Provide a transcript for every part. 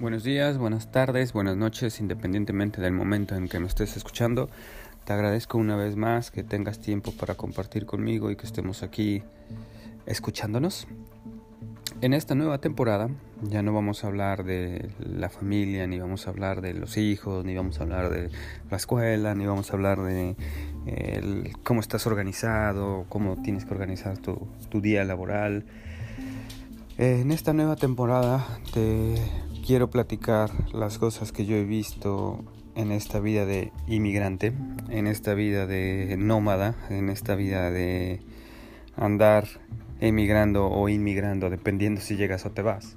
Buenos días, buenas tardes, buenas noches, independientemente del momento en que me estés escuchando. Te agradezco una vez más que tengas tiempo para compartir conmigo y que estemos aquí escuchándonos. En esta nueva temporada ya no vamos a hablar de la familia, ni vamos a hablar de los hijos, ni vamos a hablar de la escuela, ni vamos a hablar de cómo estás organizado, cómo tienes que organizar tu, tu día laboral. En esta nueva temporada te quiero platicar las cosas que yo he visto en esta vida de inmigrante, en esta vida de nómada, en esta vida de andar emigrando o inmigrando, dependiendo si llegas o te vas.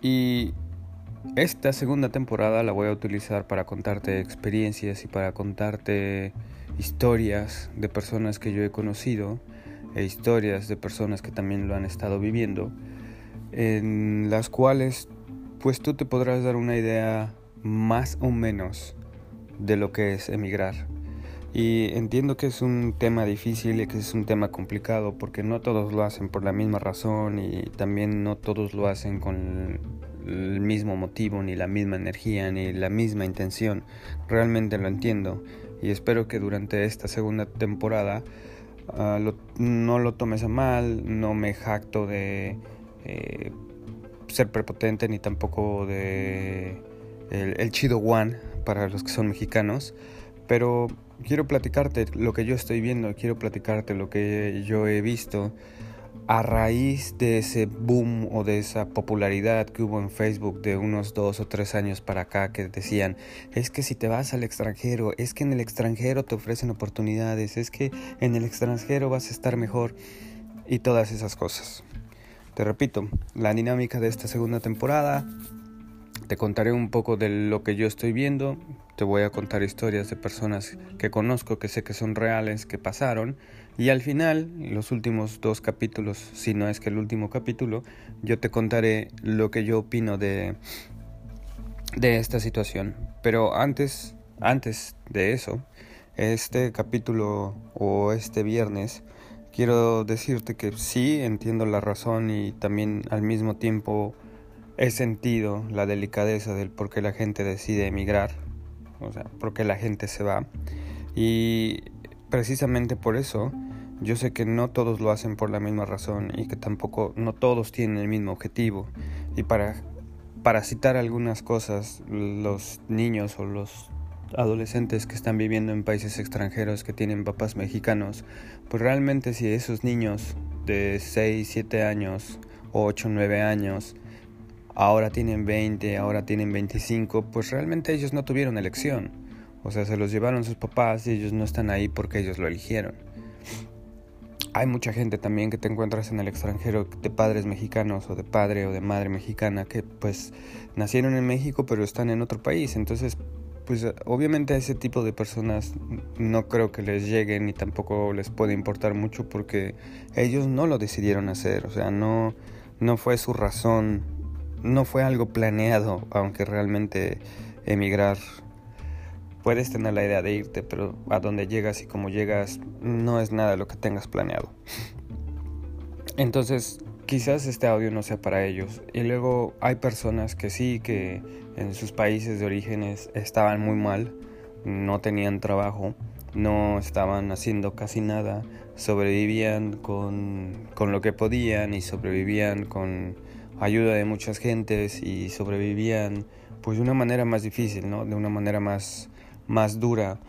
Y esta segunda temporada la voy a utilizar para contarte experiencias y para contarte historias de personas que yo he conocido e historias de personas que también lo han estado viviendo en las cuales pues tú te podrás dar una idea más o menos de lo que es emigrar. Y entiendo que es un tema difícil y que es un tema complicado porque no todos lo hacen por la misma razón y también no todos lo hacen con el mismo motivo, ni la misma energía, ni la misma intención. Realmente lo entiendo y espero que durante esta segunda temporada ah, no lo tomes a mal, no me jacto de eh, ser prepotente ni tampoco de el, chido one para los que son mexicanos, pero quiero platicarte lo que yo estoy viendo, quiero platicarte lo que yo he visto a raíz de ese boom o de esa popularidad que hubo en Facebook de unos dos o tres años para acá que decían, es que si te vas al extranjero, es que en el extranjero te ofrecen oportunidades, es que en el extranjero vas a estar mejor y todas esas cosas. Te repito, la dinámica de esta segunda temporada. Te contaré un poco de lo que yo estoy viendo. Te voy a contar historias de personas que conozco, que sé que son reales, que pasaron. Y al final, los últimos dos capítulos, si no es que el último capítulo, yo te contaré lo que yo opino de, de esta situación. Pero antes, antes de eso, este capítulo o este viernes quiero decirte que sí entiendo la razón y también al mismo tiempo he sentido la delicadeza del por qué la gente decide emigrar, o sea, por qué la gente se va. Y precisamente por eso yo sé que no todos lo hacen por la misma razón y que tampoco no todos tienen el mismo objetivo. Y para, para citar algunas cosas, los niños o los adolescentes que están viviendo en países extranjeros que tienen papás mexicanos, pues realmente si esos niños de 6, 7 años, 8, 9 años, ahora tienen 20, ahora tienen 25, pues realmente ellos no tuvieron elección. O sea, se los llevaron sus papás y ellos no están ahí porque ellos lo eligieron. Hay mucha gente también que te encuentras en el extranjero de padres mexicanos o de padre o de madre mexicana que pues nacieron en México pero están en otro país. Entonces pues obviamente a ese tipo de personas no creo que les llegue ni tampoco les puede importar mucho porque ellos no lo decidieron hacer, o sea, no, no fue su razón, no fue algo planeado, aunque realmente emigrar puedes tener la idea de irte, pero a donde llegas y como llegas no es nada lo que tengas planeado. Entonces, quizás este audio no sea para ellos. Y luego hay personas que sí, que en sus países de orígenes estaban muy mal, no tenían trabajo, no estaban haciendo casi nada, sobrevivían con, con lo que podían y sobrevivían con ayuda de muchas gentes y sobrevivían pues de una manera más difícil, ¿no? De una manera más, más dura.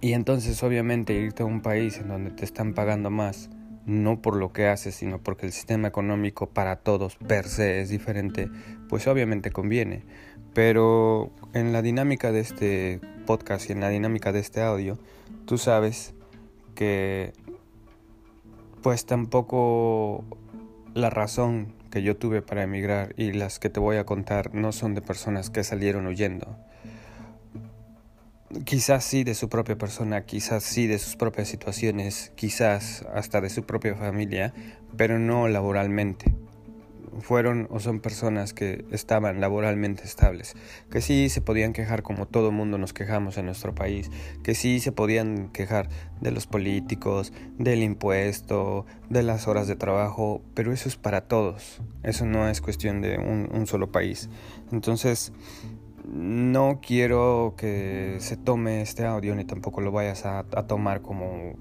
Y entonces obviamente irte a un país en donde te están pagando más, no por lo que haces, sino porque el sistema económico para todos per se es diferente, pues obviamente conviene. Pero en la dinámica de este podcast y en la dinámica de este audio, tú sabes que pues tampoco la razón que yo tuve para emigrar y las que te voy a contar no son de personas que salieron huyendo quizás sí de su propia persona, quizás sí de sus propias situaciones, quizás hasta de su propia familia, pero no laboralmente. fueron o son personas que estaban laboralmente estables, que sí se podían quejar como todo mundo nos quejamos en nuestro país, que sí se podían quejar de los políticos, del impuesto, de las horas de trabajo, pero eso es para todos, eso no es cuestión de un, solo país. Entonces, no quiero que se tome este audio ni tampoco lo vayas a tomar como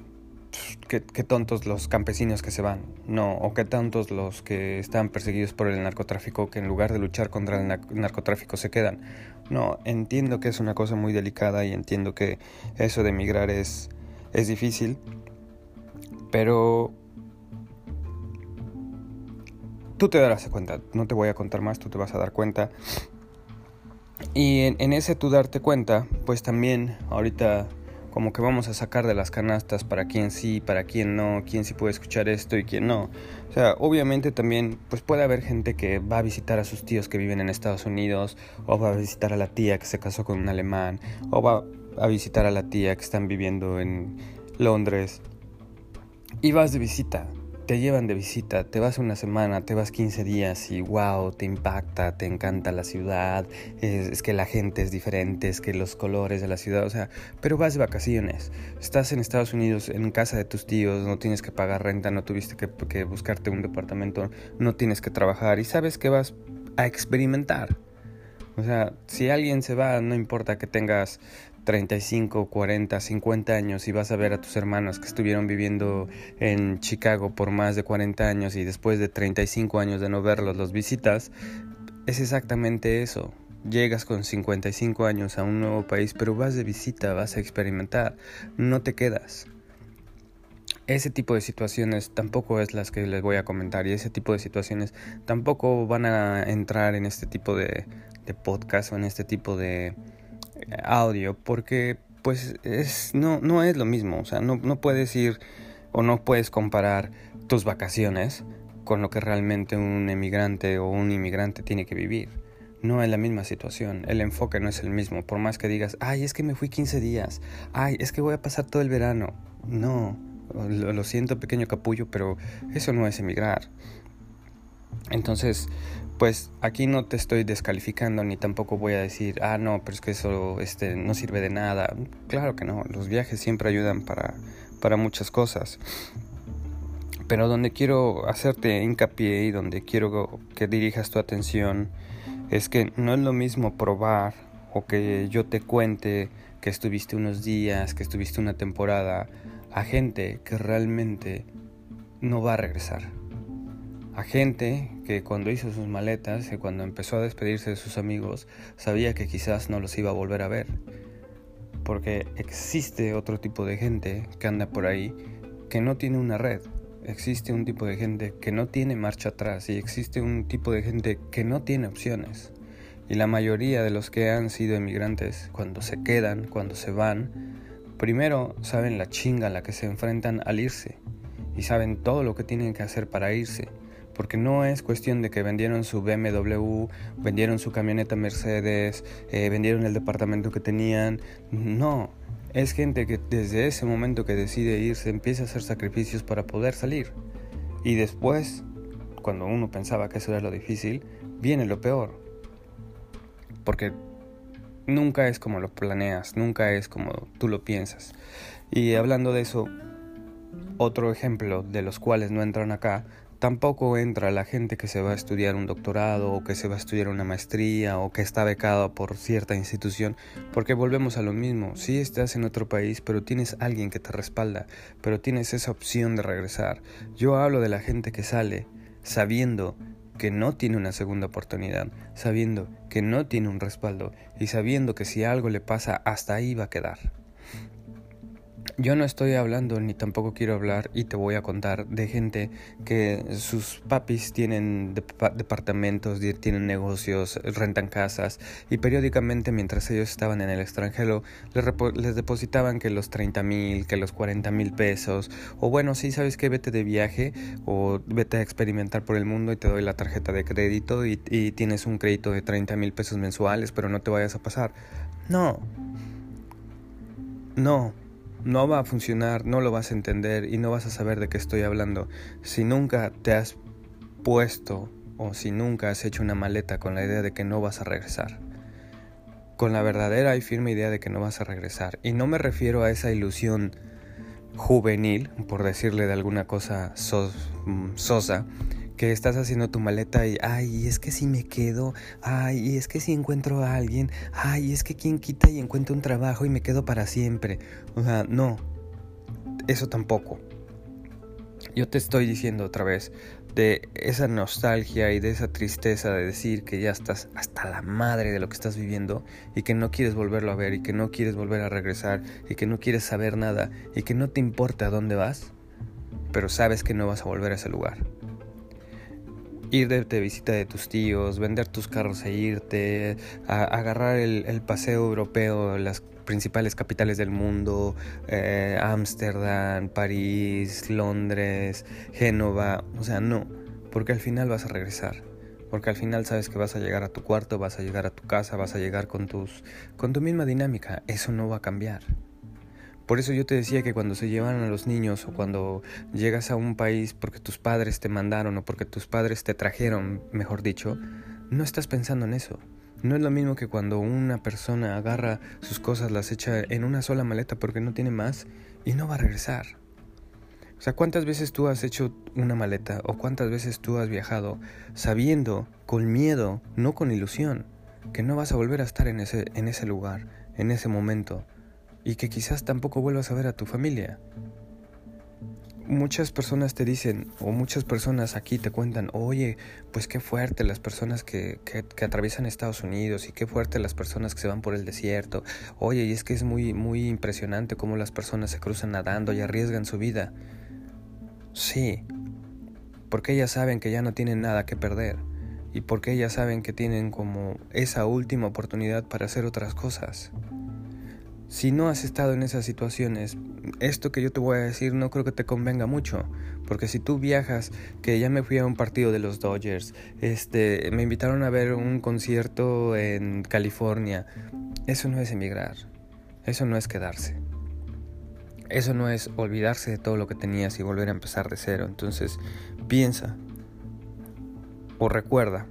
qué, tontos los campesinos que se van, no, o qué tontos los que están perseguidos por el narcotráfico que en lugar de luchar contra el narcotráfico se quedan. No, entiendo que es una cosa muy delicada y entiendo que eso de emigrar es, es difícil, pero tú te darás cuenta, no te voy a contar más, tú te vas a dar cuenta. Y en, ese tú darte cuenta, pues también ahorita como que vamos a sacar de las canastas para quién sí, para quién no, quién sí puede escuchar esto y quién no. O sea, obviamente también pues puede haber gente que va a visitar a sus tíos que viven en Estados Unidos, o va a visitar a la tía que se casó con un alemán, o va a visitar a la tía que están viviendo en Londres. Y vas de visita te llevan de visita, te vas una semana, te vas 15 días y wow, te impacta, te encanta la ciudad, es, que la gente es diferente, es que los colores de la ciudad, o sea, pero vas de vacaciones, estás en Estados Unidos, en casa de tus tíos, no tienes que pagar renta, no tuviste que, que buscarte un departamento, no tienes que trabajar y sabes que vas a experimentar. O sea, si alguien se va, no importa que tengas 35, 40, 50 años y vas a ver a tus hermanos que estuvieron viviendo en Chicago por más de 40 años y después de 35 años de no verlos los visitas, es exactamente eso. Llegas con 55 años a un nuevo país, pero vas de visita, vas a experimentar, no te quedas. Ese tipo de situaciones tampoco es las que les voy a comentar y ese tipo de situaciones tampoco van a entrar en este tipo de podcast o en este tipo de, audio porque pues es no no es lo mismo o sea no, no puedes ir o no puedes comparar tus vacaciones con lo que realmente un emigrante o un inmigrante tiene que vivir no es la misma situación, el enfoque no es el mismo, por más que digas, ay, es que me fui 15 días, ay, es que voy a pasar todo el verano. No, lo, lo siento pequeño capullo, pero eso no es emigrar. Entonces, pues aquí no te estoy descalificando ni tampoco voy a decir, ah, no, pero es que eso este, no sirve de nada. Claro que no, los viajes siempre ayudan para, para muchas cosas. Pero donde quiero hacerte hincapié y donde quiero que dirijas tu atención es que no es lo mismo probar o que yo te cuente que estuviste unos días, que estuviste una temporada, a gente que realmente no va a regresar gente que cuando hizo sus maletas y cuando empezó a despedirse de sus amigos sabía que quizás no los iba a volver a ver. Porque existe otro tipo de gente que anda por ahí que no tiene una red. Existe un tipo de gente que no tiene marcha atrás y existe un tipo de gente que no tiene opciones. Y la mayoría de los que han sido emigrantes, cuando se quedan, cuando se van, primero saben la chinga a la que se enfrentan al irse y saben todo lo que tienen que hacer para irse porque no es cuestión de que vendieron su BMW, vendieron su camioneta Mercedes, eh, vendieron el departamento que tenían, no, es gente que desde ese momento que decide irse empieza a hacer sacrificios para poder salir. Y después, cuando uno pensaba que eso era lo difícil, viene lo peor. Porque nunca es como lo planeas, nunca es como tú lo piensas. Y hablando de eso, otro ejemplo de los cuales no entran acá Tampoco entra la gente que se va a estudiar un doctorado o que se va a estudiar una maestría o que está becado por cierta institución, porque volvemos a lo mismo. Si estás en otro país, pero tienes alguien que te respalda, pero tienes esa opción de regresar. Yo hablo de la gente que sale sabiendo que no tiene una segunda oportunidad, sabiendo que no tiene un respaldo y sabiendo que si algo le pasa hasta ahí va a quedar. Yo no estoy hablando ni tampoco quiero hablar y te voy a contar de gente que sus papis tienen departamentos, tienen negocios, rentan casas y periódicamente mientras ellos estaban en el extranjero les, depositaban que los 30 mil, que los 40 mil pesos o bueno, sí, sabes que vete de viaje o vete a experimentar por el mundo y te doy la tarjeta de crédito y, y tienes un crédito de 30 mil pesos mensuales pero no te vayas a pasar. No. No no va a funcionar, no lo vas a entender y no vas a saber de qué estoy hablando si nunca te has puesto o si nunca has hecho una maleta con la idea de que no vas a regresar. Con la verdadera y firme idea de que no vas a regresar. Y no me refiero a esa ilusión juvenil, por decirle de alguna cosa mm, sosa, que estás haciendo tu maleta y, ay, es que si me quedo, ay, es que si encuentro a alguien, ay, es que quien quita y encuentro un trabajo y me quedo para siempre. O sea, no, eso tampoco. Yo te estoy diciendo otra vez de esa nostalgia y de esa tristeza de decir que ya estás hasta la madre de lo que estás viviendo y que no quieres volverlo a ver y que no quieres volver a regresar y que no quieres saber nada y que no te importa a dónde vas, pero sabes que no vas a volver a ese lugar. Ir de, visita de tus tíos, vender tus carros e irte, a, agarrar el, paseo europeo, las principales capitales del mundo, eh, Ámsterdam, París, Londres, Génova, o sea, no, porque al final vas a regresar. Porque al final sabes que vas a llegar a tu cuarto, vas a llegar a tu casa, vas a llegar con tus con tu misma dinámica, eso no va a cambiar. Por eso yo te decía que cuando se llevan a los niños o cuando llegas a un país porque tus padres te mandaron o porque tus padres te trajeron, mejor dicho, no estás pensando en eso. No es lo mismo que cuando una persona agarra sus cosas, las echa en una sola maleta porque no tiene más y no va a regresar. O sea, ¿cuántas veces tú has hecho una maleta o cuántas veces tú has viajado sabiendo, con miedo, no con ilusión, que no vas a volver a estar en ese, en ese lugar, en ese momento, y que quizás tampoco vuelvas a ver a tu familia? muchas personas te dicen, o muchas personas aquí te cuentan, oye, pues qué fuerte las personas que, que, atraviesan Estados Unidos y qué fuerte las personas que se van por el desierto. Oye, y es que es muy, muy impresionante cómo las personas se cruzan nadando y arriesgan su vida. Sí, porque ellas saben que ya no tienen nada que perder y porque ellas saben que tienen como esa última oportunidad para hacer otras cosas. Si no has estado en esas situaciones, esto que yo te voy a decir no creo que te convenga mucho, porque si tú viajas, que ya me fui a un partido de los Dodgers, este, me invitaron a ver un concierto en California, eso no es emigrar, eso no es quedarse. Eso no es olvidarse de todo lo que tenías y volver a empezar de cero. Entonces, piensa o recuerda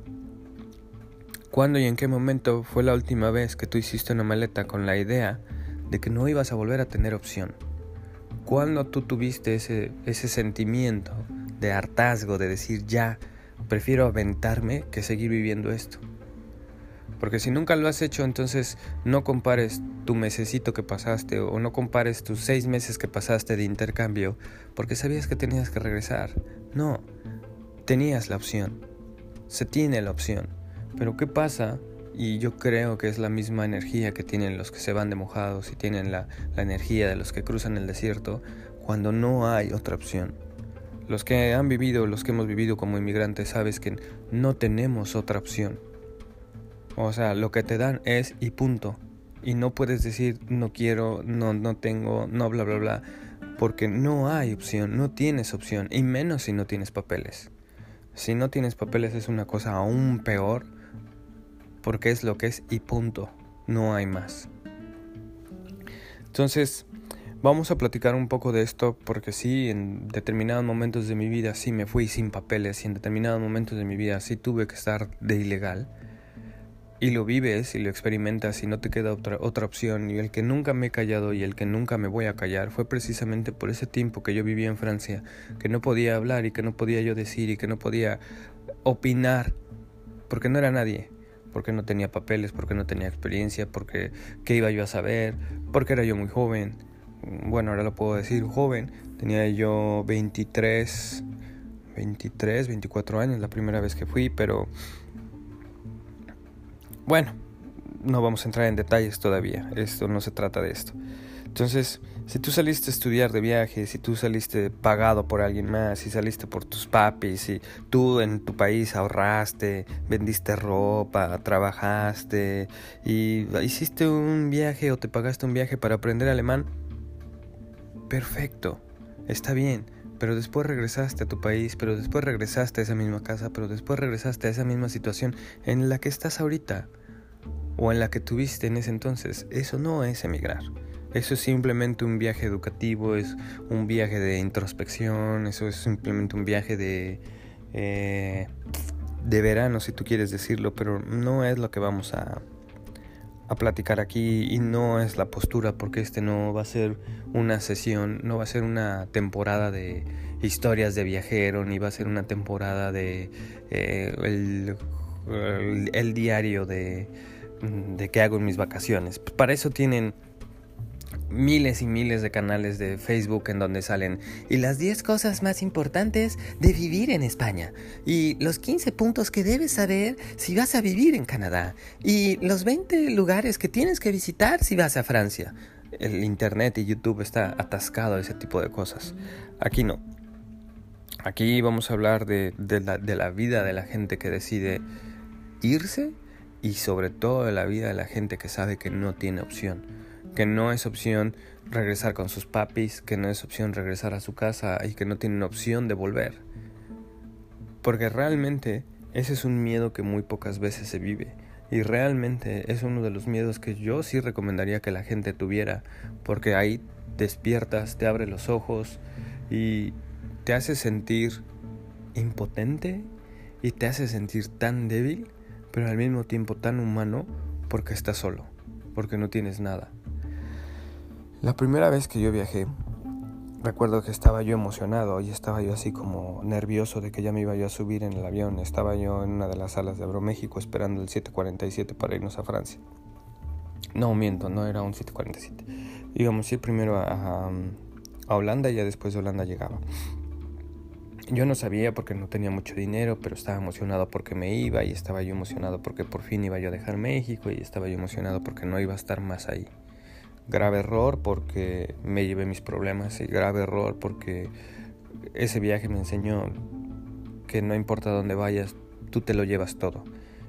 cuándo y en qué momento fue la última vez que tú hiciste una maleta con la idea de que no ibas a volver a tener opción. ¿Cuándo tú tuviste ese, ese sentimiento de hartazgo, de decir ya, prefiero aventarme que seguir viviendo esto? Porque si nunca lo has hecho, entonces no compares tu mesecito que pasaste o no compares tus seis meses que pasaste de intercambio porque sabías que tenías que regresar. No, tenías la opción. Se tiene la opción. Pero ¿qué pasa y yo creo que es la misma energía que tienen los que se van de mojados y tienen la, energía de los que cruzan el desierto cuando no hay otra opción. Los que han vivido, los que hemos vivido como inmigrantes, sabes que no tenemos otra opción. O sea, lo que te dan es y punto. Y no puedes decir no quiero, no, no tengo, no bla bla bla. Porque no hay opción, no tienes opción. Y menos si no tienes papeles. Si no tienes papeles es una cosa aún peor porque es lo que es y punto, no hay más. Entonces, vamos a platicar un poco de esto porque sí, en determinados momentos de mi vida sí me fui sin papeles y en determinados momentos de mi vida sí tuve que estar de ilegal. Y lo vives y lo experimentas y no te queda otra, otra opción. Y el que nunca me he callado y el que nunca me voy a callar fue precisamente por ese tiempo que yo vivía en Francia, que no podía hablar y que no podía yo decir y que no podía opinar, porque no era nadie porque no tenía papeles, porque no tenía experiencia, porque qué iba yo a saber, porque era yo muy joven. Bueno, ahora lo puedo decir joven, tenía yo 23, 23, 24 años la primera vez que fui, pero bueno, no vamos a entrar en detalles todavía, esto no se trata de esto. Entonces, si tú saliste a estudiar de viaje, si tú saliste pagado por alguien más, si saliste por tus papis, si tú en tu país ahorraste, vendiste ropa, trabajaste y hiciste un viaje o te pagaste un viaje para aprender alemán, perfecto, está bien. Pero después regresaste a tu país, pero después regresaste a esa misma casa, pero después regresaste a esa misma situación en la que estás ahorita o en la que tuviste en ese entonces. Eso no es emigrar. Eso es simplemente un viaje educativo, es un viaje de introspección, eso es simplemente un viaje de... Eh, de verano, si tú quieres decirlo, pero no es lo que vamos a, a platicar aquí y no es la postura porque este no va a ser una sesión, no va a ser una temporada de historias de viajero, ni va a ser una temporada de eh, el, el, diario de, de qué hago en mis vacaciones. Para eso tienen miles y miles de canales de Facebook en donde salen y las 10 cosas más importantes de vivir en España y los 15 puntos que debes saber si vas a vivir en Canadá y los 20 lugares que tienes que visitar si vas a Francia. El internet y YouTube está atascado de ese tipo de cosas. Aquí no. Aquí vamos a hablar de, de la vida de la gente que decide irse y sobre todo de la vida de la gente que sabe que no tiene opción que no es opción regresar con sus papis, que no es opción regresar a su casa y que no tienen opción de volver. Porque realmente ese es un miedo que muy pocas veces se vive. Y realmente es uno de los miedos que yo sí recomendaría que la gente tuviera. Porque ahí despiertas, te abre los ojos y te hace sentir impotente y te hace sentir tan débil, pero al mismo tiempo tan humano porque estás solo, porque no tienes nada. La primera vez que yo viajé, recuerdo que estaba yo emocionado y estaba yo así como nervioso de que ya me iba yo a subir en el avión. Estaba yo en una de las salas de Aeroméxico esperando el 747 para irnos a Francia. No, miento, no era un 747. Íbamos a primero a, a Holanda y ya después de Holanda llegaba. Yo no sabía porque no tenía mucho dinero, pero estaba emocionado porque me iba y estaba yo emocionado porque por fin iba yo a dejar México y estaba yo emocionado porque no iba a estar más ahí. Grave error porque me llevé mis problemas y grave error porque ese viaje me enseñó que no importa dónde vayas, tú te lo llevas todo.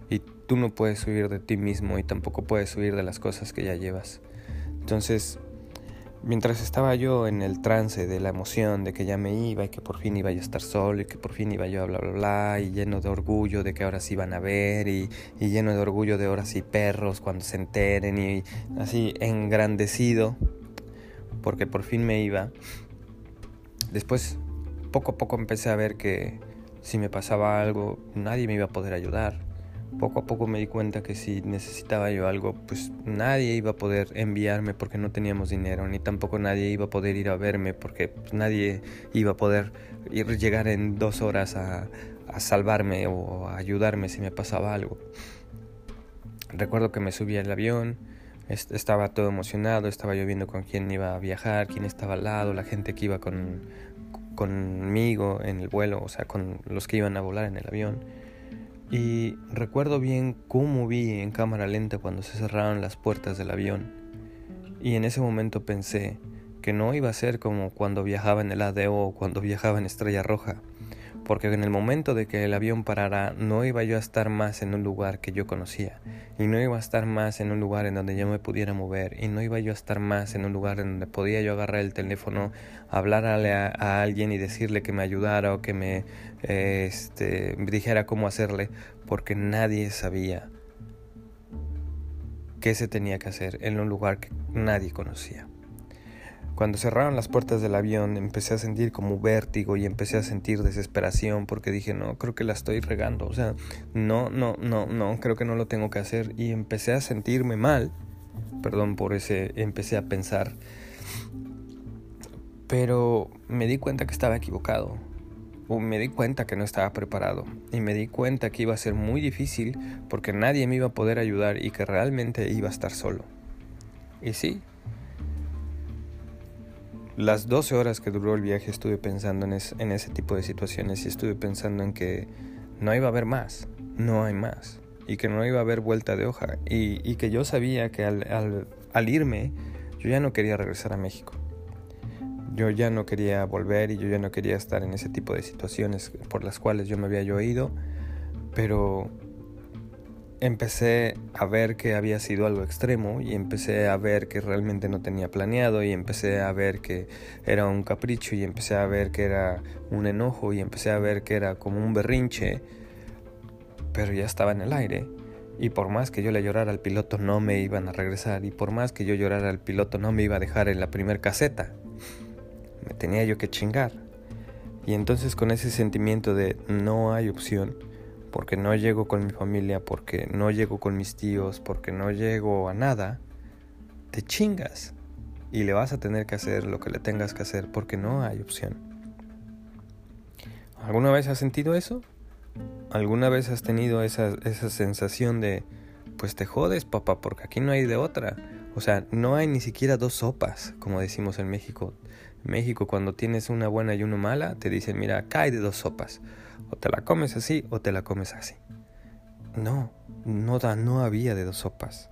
Y tú no puedes huir de ti mismo y tampoco puedes huir de las cosas que ya llevas. Entonces, Mientras estaba yo en el trance de la emoción de que ya me iba y que por fin iba yo a estar solo y que por fin iba yo a bla bla bla y lleno de orgullo de que ahora sí iban a ver y, y lleno de orgullo de ahora sí perros cuando se enteren y así engrandecido porque por fin me iba. Después poco a poco empecé a ver que si me pasaba algo nadie me iba a poder ayudar poco a poco me di cuenta que si necesitaba yo algo, pues nadie iba a poder enviarme porque no teníamos dinero, ni tampoco nadie iba a poder ir a verme porque pues, nadie iba a poder ir, llegar en dos horas a, salvarme o a ayudarme si me pasaba algo. Recuerdo que me subí al avión, estaba todo emocionado, estaba yo viendo con quién iba a viajar, quién estaba al lado, la gente que iba con, conmigo en el vuelo, o sea, con los que iban a volar en el avión. Y recuerdo bien cómo vi en cámara lenta cuando se cerraron las puertas del avión. Y en ese momento pensé que no iba a ser como cuando viajaba en el ADO o cuando viajaba en Estrella Roja, porque en el momento de que el avión parara no iba yo a estar más en un lugar que yo conocía, y no iba a estar más en un lugar en donde yo me pudiera mover, y no iba yo a estar más en un lugar en donde podía yo agarrar el teléfono, hablarle a, alguien y decirle que me ayudara o que me este, dijera cómo hacerle, porque nadie sabía qué se tenía que hacer en un lugar que nadie conocía. Cuando cerraron las puertas del avión empecé a sentir como vértigo y empecé a sentir desesperación porque dije, no, creo que la estoy regando, o sea, no, no, no, no, creo que no lo tengo que hacer. Y empecé a sentirme mal, perdón por ese, empecé a pensar, pero me di cuenta que estaba equivocado, o me di cuenta que no estaba preparado y me di cuenta que iba a ser muy difícil porque nadie me iba a poder ayudar y que realmente iba a estar solo. Y sí, las 12 horas que duró el viaje estuve pensando en, ese tipo de situaciones y estuve pensando en que no iba a haber más, no hay más, y que no iba a haber vuelta de hoja, y, que yo sabía que al, irme yo ya no quería regresar a México. Yo ya no quería volver y yo ya no quería estar en ese tipo de situaciones por las cuales yo me había ido, pero empecé a ver que había sido algo extremo y empecé a ver que realmente no tenía planeado y empecé a ver que era un capricho y empecé a ver que era un enojo y empecé a ver que era como un berrinche, pero ya estaba en el aire. Y por más que yo le llorara al piloto no me iban a regresar y por más que yo llorara al piloto no me iba a dejar en la primer caseta. Me tenía yo que chingar. Y entonces con ese sentimiento de no hay opción, porque no llego con mi familia, porque no llego con mis tíos, porque no llego a nada, te chingas y le vas a tener que hacer lo que le tengas que hacer porque no hay opción. ¿Alguna vez has sentido eso? ¿Alguna vez has tenido esa, esa sensación de, pues te jodes, papá, porque aquí no hay de otra? O sea, no hay ni siquiera dos sopas, como decimos en México. En México, cuando tienes una buena y una mala, te dicen, mira, acá hay de dos sopas. O te la comes así o te la comes así. No, no, no había de dos sopas.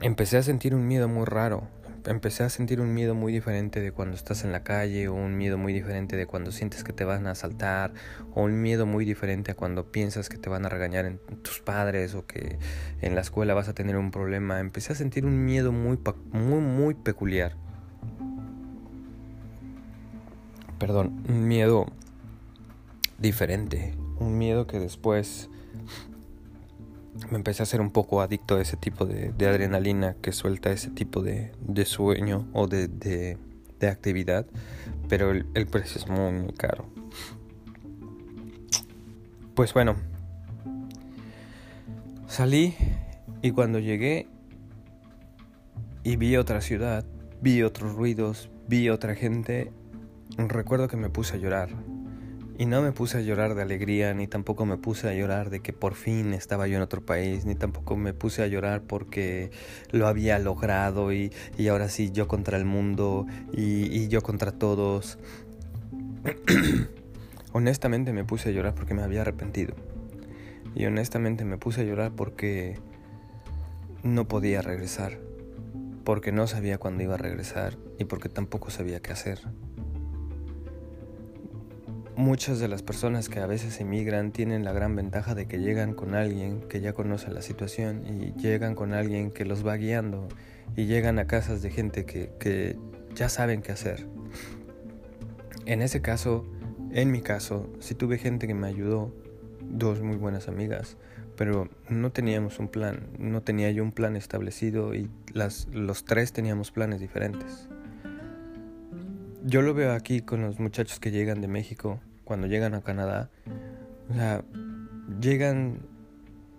Empecé a sentir un miedo muy raro. Empecé a sentir un miedo muy diferente de cuando estás en la calle, o un miedo muy diferente de cuando sientes que te van a asaltar, o un miedo muy diferente a cuando piensas que te van a regañar en tus padres o que en la escuela vas a tener un problema. Empecé a sentir un miedo muy, muy, muy peculiar. Perdón, un miedo diferente. Un miedo que después me empecé a ser un poco adicto a ese tipo de, adrenalina que suelta ese tipo de, sueño o de, actividad. Pero el, precio es muy, muy caro. Pues bueno, salí y cuando llegué y vi otra ciudad, vi otros ruidos, vi otra gente, recuerdo que me puse a llorar y no me puse a llorar de alegría, ni tampoco me puse a llorar de que por fin estaba yo en otro país, ni tampoco me puse a llorar porque lo había logrado y, ahora sí yo contra el mundo y, y yo contra todos. honestamente me puse a llorar porque me había arrepentido. Y honestamente me puse a llorar porque no podía regresar. Porque no sabía cuándo iba a regresar y porque tampoco sabía qué hacer. Muchas de las personas que a veces emigran tienen la gran ventaja de que llegan con alguien que ya conoce la situación y llegan con alguien que los va guiando y llegan a casas de gente que, ya saben qué hacer. En ese caso, en mi caso, sí tuve gente que me ayudó, dos muy buenas amigas, pero no teníamos un plan, no tenía yo un plan establecido y las, los tres teníamos planes diferentes. Yo lo veo aquí con los muchachos que llegan de México cuando llegan a Canadá. O sea, llegan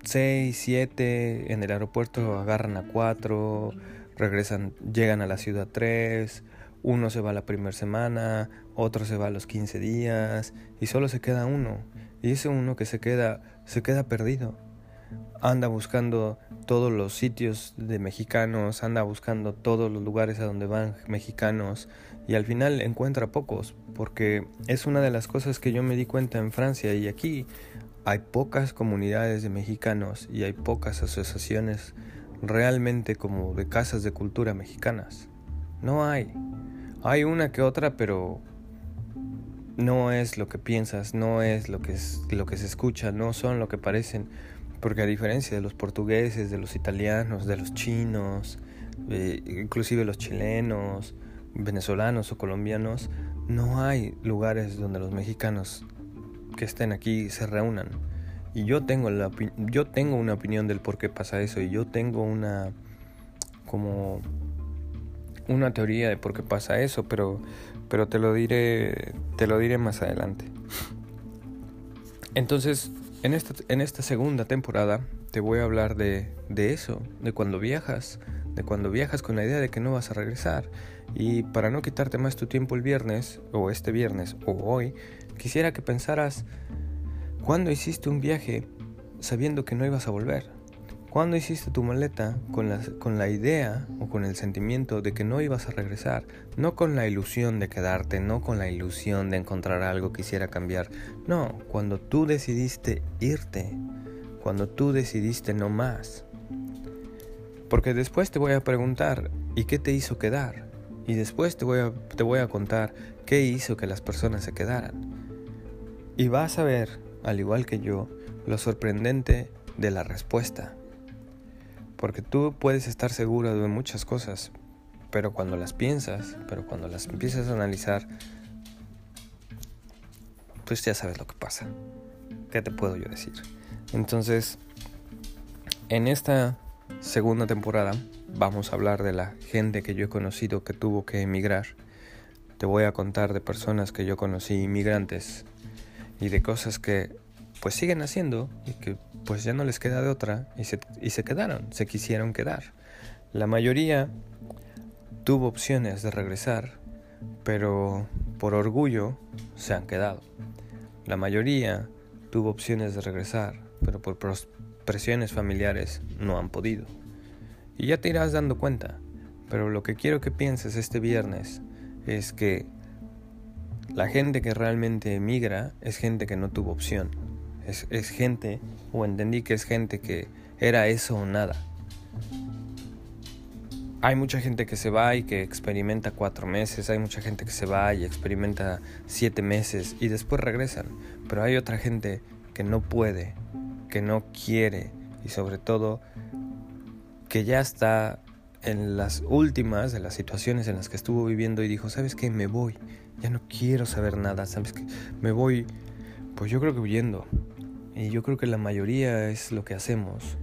6, 7, en el aeropuerto agarran a 4, regresan, llegan a la ciudad 3, uno se va la primera semana, otro se va a los 15 días y solo se queda uno. Y ese uno que se queda, se queda perdido. Anda buscando todos los sitios de mexicanos, anda buscando todos los lugares a donde van mexicanos y al final encuentra pocos, porque es una de las cosas que yo me di cuenta en Francia y aquí hay pocas comunidades de mexicanos y hay pocas asociaciones realmente como de casas de cultura mexicanas. No hay. Hay una que otra, pero no es lo que piensas, no es lo que, es, lo que se escucha, no son lo que parecen. Porque a diferencia de los portugueses, de los italianos, de los chinos, eh, inclusive los chilenos, venezolanos o colombianos, no hay lugares donde los mexicanos que estén aquí se reúnan. Y yo tengo, la, yo tengo una opinión del por qué pasa eso y yo tengo una como una teoría de por qué pasa eso, pero, pero te lo diré te lo diré más adelante. Entonces, en esta, en esta segunda temporada te voy a hablar de, de eso, de cuando viajas, de cuando viajas con la idea de que no vas a regresar y para no quitarte más tu tiempo el viernes, o este viernes, o hoy, quisiera que pensaras, ¿cuándo hiciste un viaje sabiendo que no ibas a volver? ¿Cuándo hiciste tu maleta con la, con la idea o con el sentimiento de que no ibas a regresar? No con la ilusión de quedarte, no con la ilusión de encontrar algo que quisiera cambiar. No, cuando tú decidiste irte, cuando tú decidiste no más. Porque después te voy a preguntar, ¿y qué te hizo quedar? Y después te voy, a, te voy a contar qué hizo que las personas se quedaran. Y vas a ver, al igual que yo, lo sorprendente de la respuesta. Porque tú puedes estar seguro de muchas cosas, pero cuando las piensas, pero cuando las empiezas a analizar, pues ya sabes lo que pasa. ¿Qué te puedo yo decir? Entonces, en esta segunda temporada vamos a hablar de la gente que yo he conocido que tuvo que emigrar. Te voy a contar de personas que yo conocí inmigrantes y de cosas que pues siguen haciendo y que pues ya no les queda de otra y se, y se quedaron, se quisieron quedar. La mayoría tuvo opciones de regresar, pero por orgullo se han quedado. La mayoría tuvo opciones de regresar, pero por presiones familiares no han podido. Y ya te irás dando cuenta, pero lo que quiero que pienses este viernes es que la gente que realmente emigra es gente que no tuvo opción. Es, es gente, o entendí que es gente que era eso o nada. Hay mucha gente que se va y que experimenta cuatro meses, hay mucha gente que se va y experimenta siete meses y después regresan, pero hay otra gente que no puede, que no quiere y sobre todo que ya está en las últimas de las situaciones en las que estuvo viviendo y dijo, ¿sabes qué? Me voy, ya no quiero saber nada, ¿sabes qué? Me voy, pues yo creo que huyendo. Y yo creo que la mayoría es lo que hacemos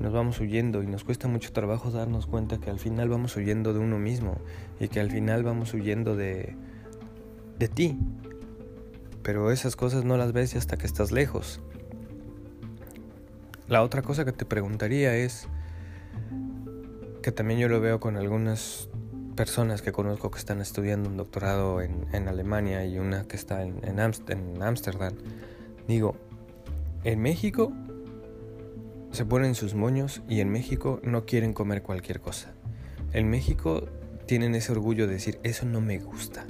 nos vamos huyendo y nos cuesta mucho trabajo darnos cuenta que al final vamos huyendo de uno mismo y que al final vamos huyendo de, de ti. Pero esas cosas no las ves hasta que estás lejos. La otra cosa que te preguntaría es que también yo lo veo con algunas personas que conozco que están estudiando un doctorado en, en Alemania y una que está en, en. Digo, en México se ponen sus moños y en México no quieren comer cualquier cosa. En México tienen ese orgullo de decir, eso no me gusta.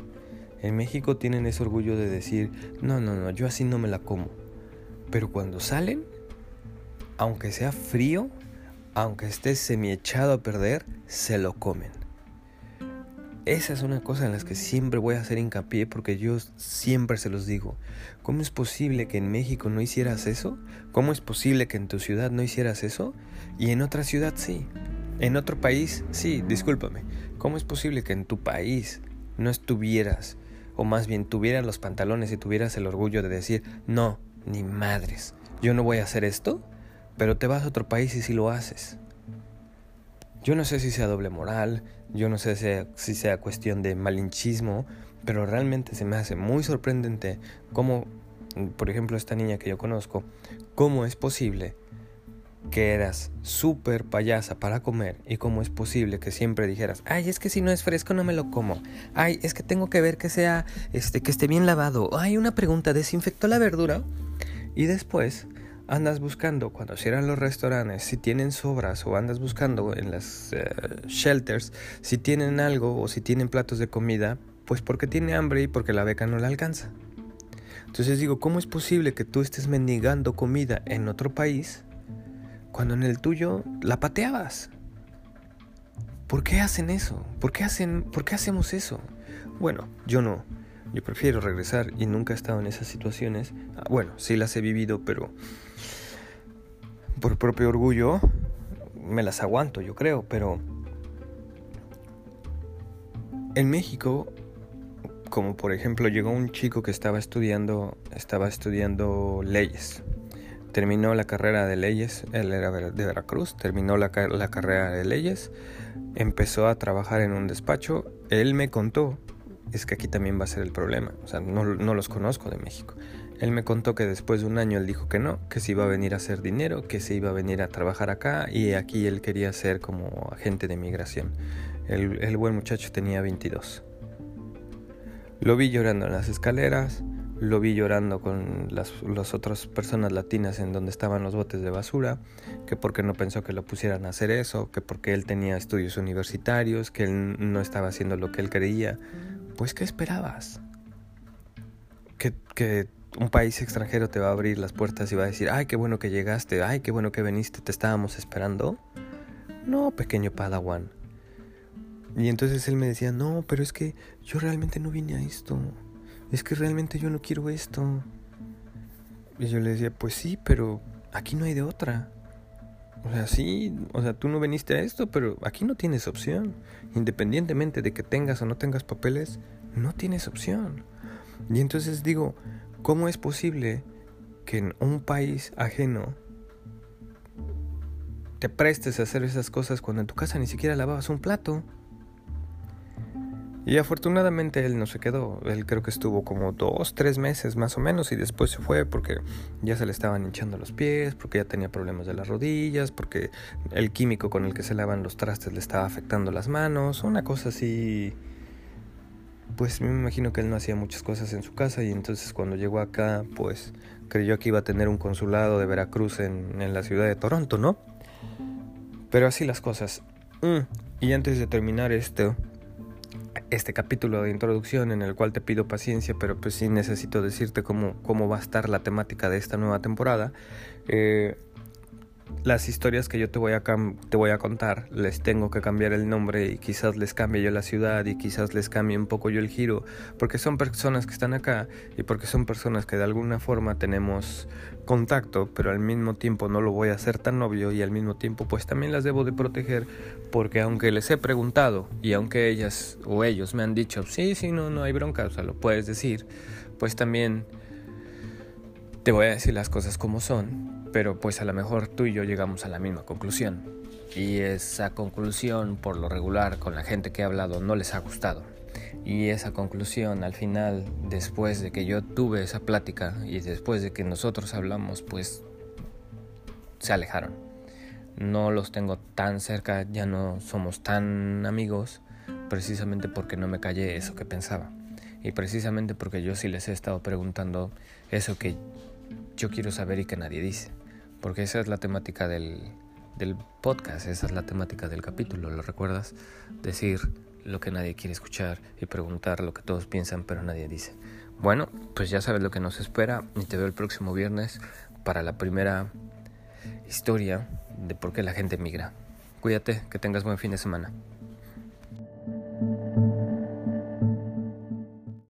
En México tienen ese orgullo de decir, no, no, no, yo así no me la como. Pero cuando salen, aunque sea frío, aunque esté semi echado a perder, se lo comen. Esa es una cosa en las que siempre voy a hacer hincapié porque yo siempre se los digo. ¿Cómo es posible que en México no hicieras eso? ¿Cómo es posible que en tu ciudad no hicieras eso? Y en otra ciudad sí. En otro país sí, discúlpame. ¿Cómo es posible que en tu país no estuvieras, o más bien tuvieras los pantalones y tuvieras el orgullo de decir, no, ni madres, yo no voy a hacer esto? Pero te vas a otro país y sí lo haces. Yo no sé si sea doble moral, yo no sé si sea, cuestión de malinchismo, pero realmente se me hace muy sorprendente cómo, por ejemplo, esta niña que yo conozco, cómo es posible que eras súper payasa para comer y cómo es posible que siempre dijeras, ay, es que si no es fresco no me lo como, ay, es que tengo que ver que sea, este, que esté bien lavado, ay, una pregunta, ¿desinfectó la verdura? Y después andas buscando cuando cierran los restaurantes si tienen sobras o andas buscando en las eh, shelters si tienen algo o si tienen platos de comida, pues porque tiene hambre y porque la beca no le alcanza. Entonces digo, ¿cómo es posible que tú estés mendigando comida en otro país cuando en el tuyo la pateabas? ¿Por qué hacen eso? ¿Por qué, hacen, ¿Por qué hacemos eso? Bueno, yo no. Yo prefiero regresar y nunca he estado en esas situaciones. Ah, bueno, sí las he vivido, pero por propio orgullo me las aguanto, yo creo, pero en México, como por ejemplo llegó un chico que estaba estudiando, estaba estudiando leyes. Terminó la carrera de leyes, él era de Veracruz, terminó la, la carrera de leyes, empezó a trabajar en un despacho, él me contó es que aquí también va a ser el problema. O sea, no, no, los conozco de México. Él me contó que después de un año él dijo que no, que se iba a venir a hacer dinero, que se iba a venir a trabajar acá y aquí él quería ser como agente de migración. El, el buen muchacho tenía 22. Lo vi llorando en las escaleras, lo vi llorando con las, las, otras personas latinas en donde estaban los botes de basura, que porque no pensó que lo pusieran a hacer eso, que porque él tenía estudios universitarios, que él no estaba haciendo lo que él creía. Pues, ¿qué esperabas? Que, un país extranjero te va a abrir las puertas y va a decir, ay, qué bueno que llegaste, ay, qué bueno que viniste, te estábamos esperando. No, pequeño Padawan. Y entonces él me decía, no, pero es que yo realmente no vine a esto. Es que realmente yo no quiero esto. Y yo le decía, pues sí, pero aquí no hay de otra. O sea, sí, o sea, tú no viniste a esto, pero aquí no tienes opción. Independientemente de que tengas o no tengas papeles, no tienes opción. Y entonces digo, ¿cómo es posible que en un país ajeno te prestes a hacer esas cosas cuando en tu casa ni siquiera lavabas un plato? Y afortunadamente él no se quedó. Él creo que estuvo como dos, tres meses más o menos y después se fue porque ya se le estaban hinchando los pies, porque ya tenía problemas de las rodillas, porque el químico con el que se lavan los trastes le estaba afectando las manos, una cosa así. Pues me imagino que él no hacía muchas cosas en su casa y entonces cuando llegó acá, pues creyó que iba a tener un consulado de Veracruz en, en la ciudad de Toronto, ¿no? Pero así las cosas. Mm, y antes de terminar esto, este capítulo de introducción en el cual te pido paciencia, pero pues sí necesito decirte cómo, cómo va a estar la temática de esta nueva temporada. Eh, las historias que yo te voy, a te voy a contar, les tengo que cambiar el nombre y quizás les cambie yo la ciudad y quizás les cambie un poco yo el giro, porque son personas que están acá y porque son personas que de alguna forma tenemos contacto, pero al mismo tiempo no lo voy a hacer tan obvio y al mismo tiempo pues también las debo de proteger, porque aunque les he preguntado y aunque ellas o ellos me han dicho, sí, sí, no, no hay bronca, o sea, lo puedes decir, pues también te voy a decir las cosas como son pero pues a lo mejor tú y yo llegamos a la misma conclusión. Y esa conclusión, por lo regular, con la gente que he hablado, no les ha gustado. Y esa conclusión, al final, después de que yo tuve esa plática y después de que nosotros hablamos, pues se alejaron. No los tengo tan cerca, ya no somos tan amigos, precisamente porque no me callé eso que pensaba. Y precisamente porque yo sí les he estado preguntando eso que yo quiero saber y que nadie dice. Porque esa es la temática del, del podcast, esa es la temática del capítulo, ¿lo recuerdas? Decir lo que nadie quiere escuchar y preguntar lo que todos piensan pero nadie dice. Bueno, pues ya sabes lo que nos espera y te veo el próximo viernes para la primera historia de por qué la gente migra. Cuídate, que tengas buen fin de semana.